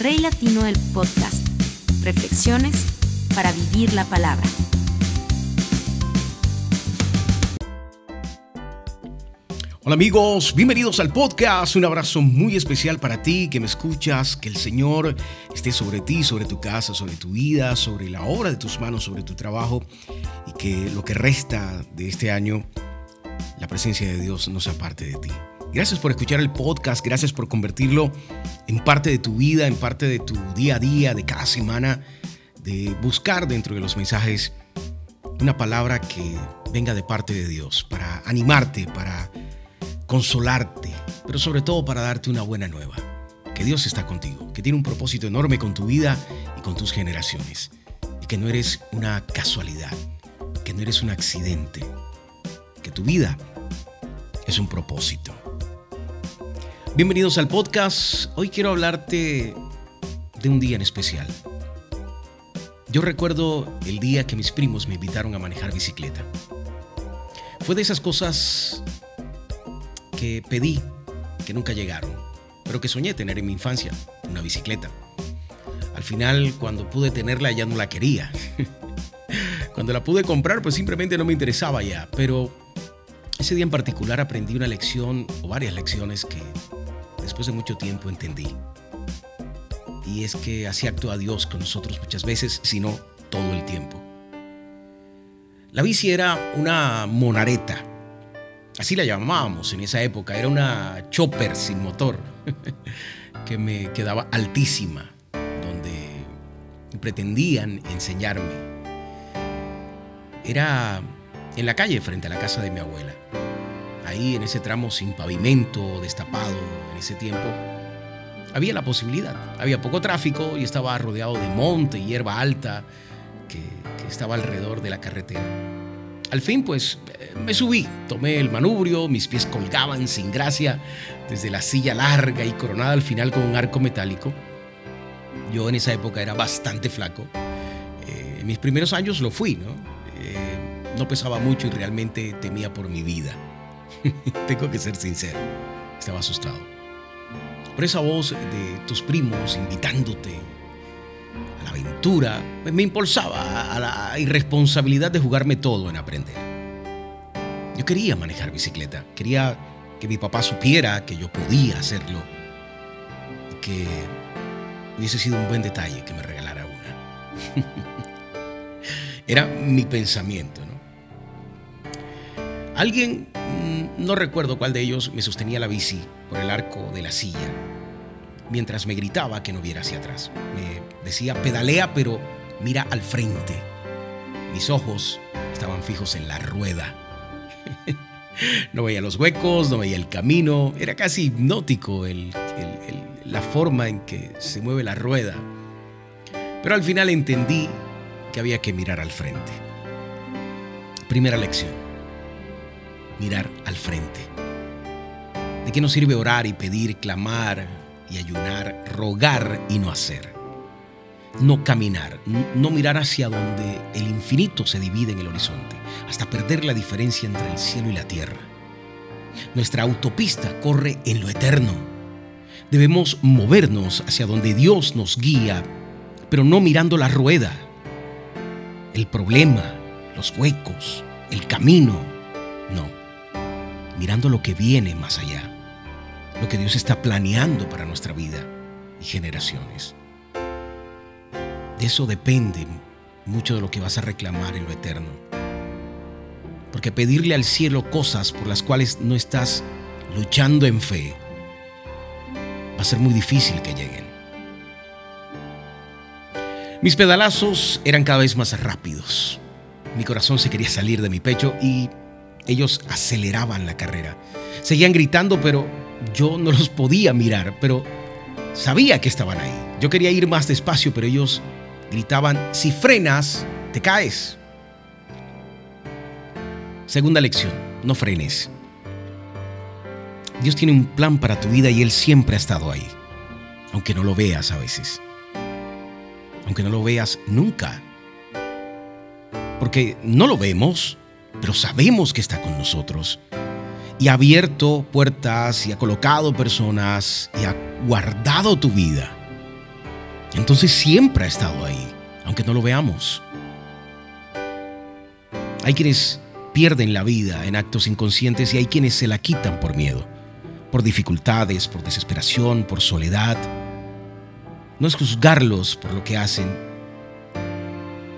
Rey Latino del Podcast. Reflexiones para vivir la palabra. Hola amigos, bienvenidos al podcast. Un abrazo muy especial para ti que me escuchas. Que el Señor esté sobre ti, sobre tu casa, sobre tu vida, sobre la obra de tus manos, sobre tu trabajo. Y que lo que resta de este año, la presencia de Dios no sea parte de ti. Gracias por escuchar el podcast, gracias por convertirlo en parte de tu vida, en parte de tu día a día, de cada semana, de buscar dentro de los mensajes una palabra que venga de parte de Dios, para animarte, para consolarte, pero sobre todo para darte una buena nueva. Que Dios está contigo, que tiene un propósito enorme con tu vida y con tus generaciones, y que no eres una casualidad, que no eres un accidente, que tu vida es un propósito. Bienvenidos al podcast. Hoy quiero hablarte de un día en especial. Yo recuerdo el día que mis primos me invitaron a manejar bicicleta. Fue de esas cosas que pedí que nunca llegaron, pero que soñé tener en mi infancia, una bicicleta. Al final, cuando pude tenerla, ya no la quería. cuando la pude comprar, pues simplemente no me interesaba ya, pero ese día en particular aprendí una lección o varias lecciones que después de mucho tiempo entendí. Y es que así actúa Dios con nosotros muchas veces, sino todo el tiempo. La bici era una monareta, así la llamábamos en esa época, era una chopper sin motor, que me quedaba altísima, donde pretendían enseñarme. Era en la calle frente a la casa de mi abuela ahí en ese tramo sin pavimento, destapado en ese tiempo, había la posibilidad. Había poco tráfico y estaba rodeado de monte y hierba alta que, estaba alrededor de la carretera. Al fin, pues, eh, me subí, tomé el manubrio, mis pies colgaban sin gracia desde la silla larga y coronada al final con un arco metálico. Yo en esa época era bastante flaco. Eh, en mis primeros años lo fui, ¿no? Eh, no pesaba mucho y realmente temía por mi vida. Tengo que ser sincero, estaba asustado. Por esa voz de tus primos invitándote a la aventura, me impulsaba a la irresponsabilidad de jugarme todo en aprender. Yo quería manejar bicicleta, quería que mi papá supiera que yo podía hacerlo que hubiese sido un buen detalle que me regalara una. Era mi pensamiento, ¿no? Alguien no recuerdo cuál de ellos me sostenía la bici por el arco de la silla, mientras me gritaba que no viera hacia atrás. Me decía, pedalea, pero mira al frente. Mis ojos estaban fijos en la rueda. no veía los huecos, no veía el camino, era casi hipnótico la forma en que se mueve la rueda. Pero al final entendí que había que mirar al frente. Primera lección mirar al frente. ¿De qué nos sirve orar y pedir, clamar y ayunar, rogar y no hacer? No caminar, no mirar hacia donde el infinito se divide en el horizonte, hasta perder la diferencia entre el cielo y la tierra. Nuestra autopista corre en lo eterno. Debemos movernos hacia donde Dios nos guía, pero no mirando la rueda, el problema, los huecos, el camino. No mirando lo que viene más allá, lo que Dios está planeando para nuestra vida y generaciones. De eso depende mucho de lo que vas a reclamar en lo eterno. Porque pedirle al cielo cosas por las cuales no estás luchando en fe va a ser muy difícil que lleguen. Mis pedalazos eran cada vez más rápidos. Mi corazón se quería salir de mi pecho y ellos aceleraban la carrera. Seguían gritando, pero yo no los podía mirar, pero sabía que estaban ahí. Yo quería ir más despacio, pero ellos gritaban, si frenas, te caes. Segunda lección, no frenes. Dios tiene un plan para tu vida y Él siempre ha estado ahí, aunque no lo veas a veces, aunque no lo veas nunca, porque no lo vemos, pero sabemos que está con nosotros. Y ha abierto puertas y ha colocado personas y ha guardado tu vida. Entonces siempre ha estado ahí, aunque no lo veamos. Hay quienes pierden la vida en actos inconscientes y hay quienes se la quitan por miedo, por dificultades, por desesperación, por soledad. No es juzgarlos por lo que hacen,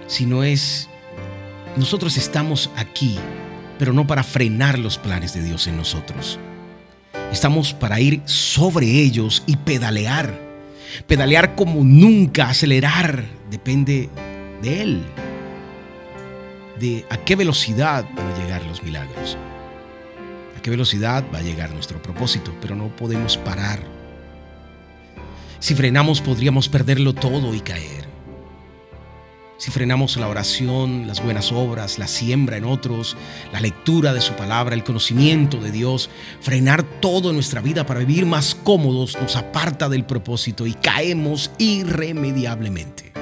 sino es, nosotros estamos aquí, pero no para frenar los planes de Dios en nosotros. Estamos para ir sobre ellos y pedalear. Pedalear como nunca, acelerar, depende de Él. De a qué velocidad van a llegar los milagros. A qué velocidad va a llegar nuestro propósito, pero no podemos parar. Si frenamos podríamos perderlo todo y caer si frenamos la oración, las buenas obras, la siembra en otros, la lectura de su palabra, el conocimiento de Dios, frenar todo en nuestra vida para vivir más cómodos nos aparta del propósito y caemos irremediablemente.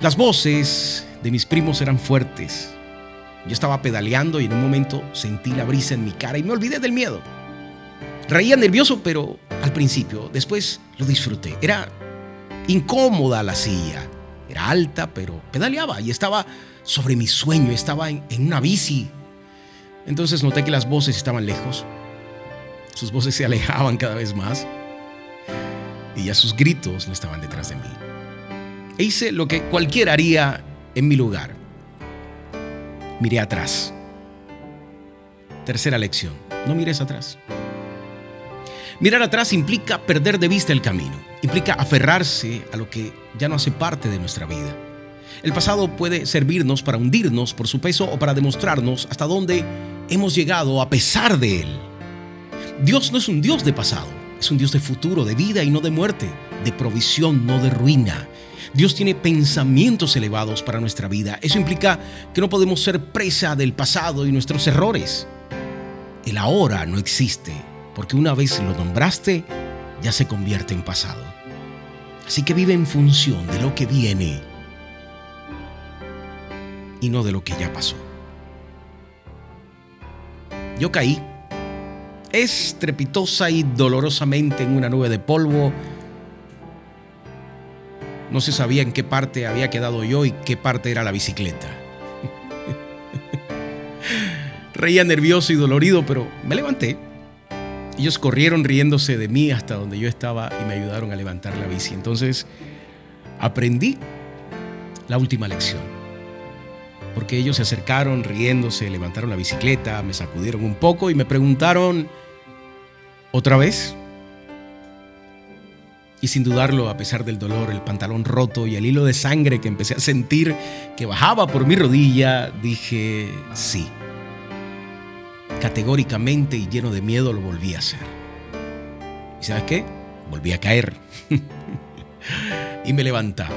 Las voces de mis primos eran fuertes. Yo estaba pedaleando y en un momento sentí la brisa en mi cara y me olvidé del miedo. Reía nervioso, pero al principio, después lo disfruté. Era incómoda la silla. Era alta, pero pedaleaba y estaba sobre mi sueño, estaba en, una bici. Entonces noté que las voces estaban lejos. Sus voces se alejaban cada vez más. Y ya sus gritos no estaban detrás de mí. E hice lo que cualquiera haría en mi lugar. Miré atrás. Tercera lección. No mires atrás. Mirar atrás implica perder de vista el camino, implica aferrarse a lo que ya no hace parte de nuestra vida. El pasado puede servirnos para hundirnos por su peso o para demostrarnos hasta dónde hemos llegado a pesar de él. Dios no es un Dios de pasado, es un Dios de futuro, de vida y no de muerte, de provisión, no de ruina. Dios tiene pensamientos elevados para nuestra vida. Eso implica que no podemos ser presa del pasado y nuestros errores. El ahora no existe porque una vez lo nombraste, ya se convierte en pasado. Así que vive en función de lo que viene y no de lo que ya pasó. Yo caí estrepitosa y dolorosamente en una nube de polvo. No se sabía en qué parte había quedado yo y qué parte era la bicicleta. Reía nervioso y dolorido, pero me levanté ellos corrieron riéndose de mí hasta donde yo estaba y me ayudaron a levantar la bici. Entonces aprendí la última lección. Porque ellos se acercaron riéndose, levantaron la bicicleta, me sacudieron un poco y me preguntaron, ¿otra vez? Y sin dudarlo, a pesar del dolor, el pantalón roto y el hilo de sangre que empecé a sentir que bajaba por mi rodilla, dije sí categóricamente y lleno de miedo lo volví a hacer. ¿Y sabes qué? Volví a caer. y me levantaba.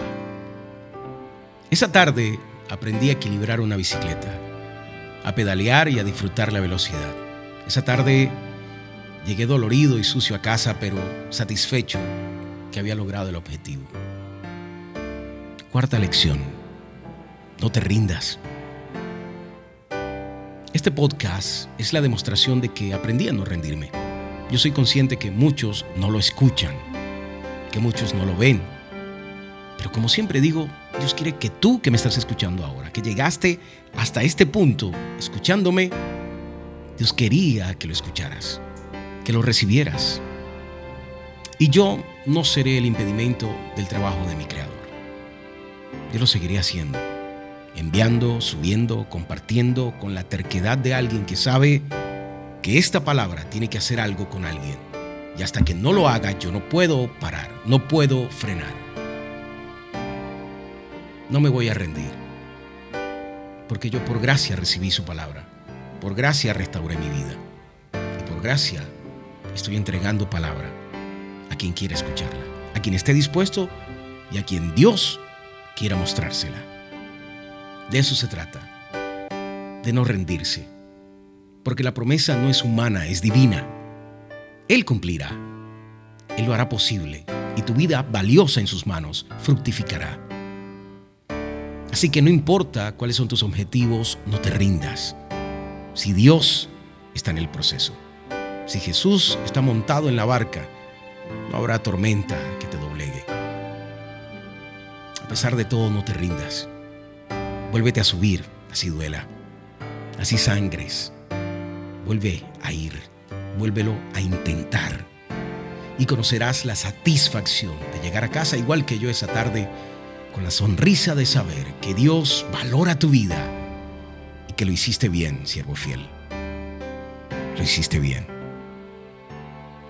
Esa tarde aprendí a equilibrar una bicicleta, a pedalear y a disfrutar la velocidad. Esa tarde llegué dolorido y sucio a casa, pero satisfecho que había logrado el objetivo. Cuarta lección. No te rindas. Este podcast es la demostración de que aprendí a no rendirme. Yo soy consciente que muchos no lo escuchan, que muchos no lo ven. Pero como siempre digo, Dios quiere que tú que me estás escuchando ahora, que llegaste hasta este punto escuchándome, Dios quería que lo escucharas, que lo recibieras. Y yo no seré el impedimento del trabajo de mi Creador. Yo lo seguiré haciendo enviando, subiendo, compartiendo con la terquedad de alguien que sabe que esta palabra tiene que hacer algo con alguien. Y hasta que no lo haga, yo no puedo parar, no puedo frenar. No me voy a rendir, porque yo por gracia recibí su palabra, por gracia restauré mi vida y por gracia estoy entregando palabra a quien quiera escucharla, a quien esté dispuesto y a quien Dios quiera mostrársela. De eso se trata, de no rendirse, porque la promesa no es humana, es divina. Él cumplirá, Él lo hará posible y tu vida valiosa en sus manos fructificará. Así que no importa cuáles son tus objetivos, no te rindas. Si Dios está en el proceso, si Jesús está montado en la barca, no habrá tormenta que te A pesar de todo, no te rindas. Vuélvete a subir, así duela, así sangres. Vuelve a ir, vuélvelo a intentar. Y conocerás la satisfacción de llegar a casa igual que yo esa tarde, con la sonrisa de saber que Dios valora tu vida y que lo hiciste bien, siervo fiel. Lo hiciste bien.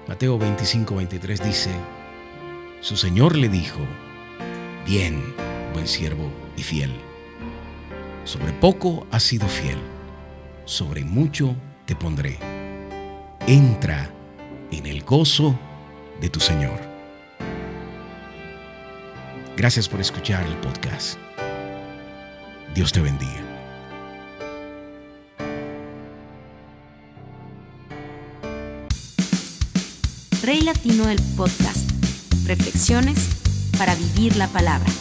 Mateo 25, 23 dice, su Señor le dijo, bien, buen siervo y fiel. Sobre poco has sido fiel, sobre mucho te pondré. Entra en el gozo de tu Señor. Gracias por escuchar el podcast. Dios te bendiga. Rey Latino del Podcast. Reflexiones para vivir la palabra.